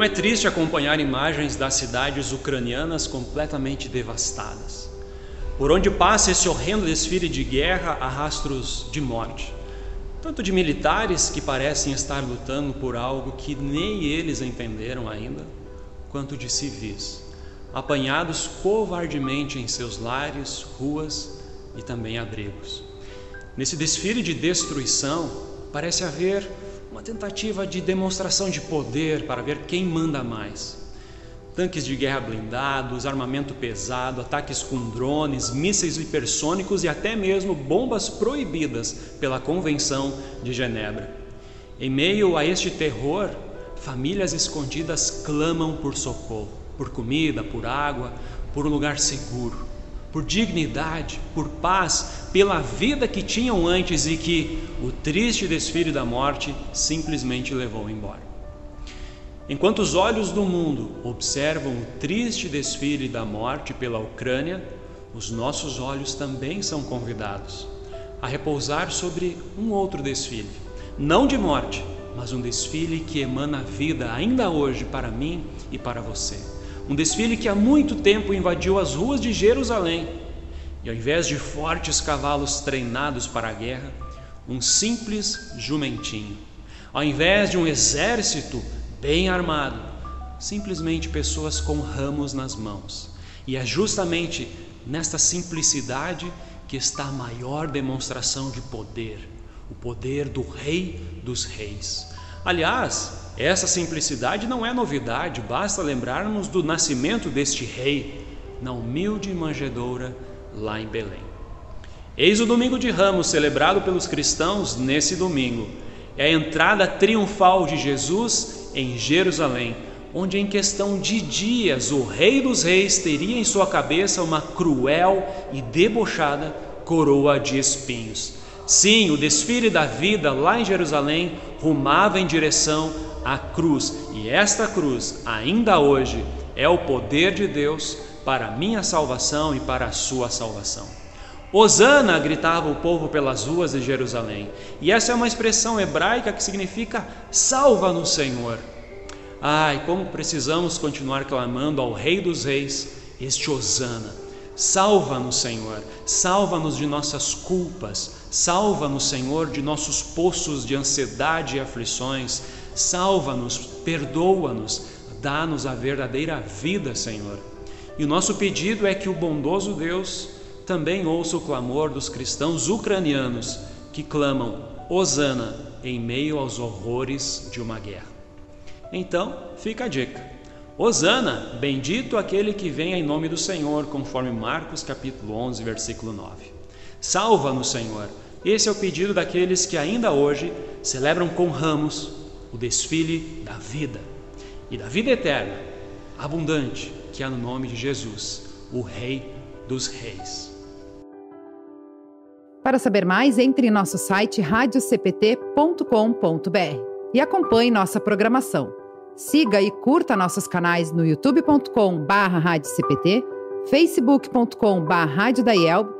Como é triste acompanhar imagens das cidades ucranianas completamente devastadas. Por onde passa esse horrendo desfile de guerra há rastros de morte, tanto de militares que parecem estar lutando por algo que nem eles entenderam ainda, quanto de civis, apanhados covardemente em seus lares, ruas e também abrigos. Nesse desfile de destruição, parece haver uma tentativa de demonstração de poder para ver quem manda mais. Tanques de guerra blindados, armamento pesado, ataques com drones, mísseis hipersônicos e até mesmo bombas proibidas pela Convenção de Genebra. Em meio a este terror, famílias escondidas clamam por socorro, por comida, por água, por um lugar seguro por dignidade, por paz, pela vida que tinham antes e que o triste desfile da morte simplesmente levou embora. Enquanto os olhos do mundo observam o triste desfile da morte pela Ucrânia, os nossos olhos também são convidados a repousar sobre um outro desfile, não de morte, mas um desfile que emana vida ainda hoje para mim e para você um desfile que há muito tempo invadiu as ruas de Jerusalém. E ao invés de fortes cavalos treinados para a guerra, um simples jumentinho. Ao invés de um exército bem armado, simplesmente pessoas com ramos nas mãos. E é justamente nesta simplicidade que está a maior demonstração de poder, o poder do Rei dos Reis. Aliás, essa simplicidade não é novidade, basta lembrarmos do nascimento deste rei na humilde manjedoura lá em Belém. Eis o domingo de Ramos, celebrado pelos cristãos nesse domingo. É a entrada triunfal de Jesus em Jerusalém, onde em questão de dias o Rei dos Reis teria em sua cabeça uma cruel e debochada coroa de espinhos. Sim, o desfile da vida lá em Jerusalém rumava em direção a cruz, e esta cruz, ainda hoje, é o poder de Deus para a minha salvação e para a sua salvação. Osana gritava o povo pelas ruas de Jerusalém, e essa é uma expressão hebraica que significa salva no Senhor. Ai, como precisamos continuar clamando ao Rei dos Reis este Osana. Salva-nos, Senhor, salva-nos de nossas culpas, salva-nos, Senhor, de nossos poços de ansiedade e aflições, Salva-nos, perdoa-nos, dá-nos a verdadeira vida, Senhor. E o nosso pedido é que o bondoso Deus também ouça o clamor dos cristãos ucranianos que clamam Hosana em meio aos horrores de uma guerra. Então, fica a dica. Hosana, bendito aquele que vem em nome do Senhor, conforme Marcos capítulo 11, versículo 9. Salva-nos, Senhor. Esse é o pedido daqueles que ainda hoje celebram com ramos o desfile da vida e da vida eterna, abundante, que há no nome de Jesus, o Rei dos Reis. Para saber mais, entre em nosso site radiocpt.com.br e acompanhe nossa programação. Siga e curta nossos canais no youtube.com/radiocpt, facebook.com/radiodaielb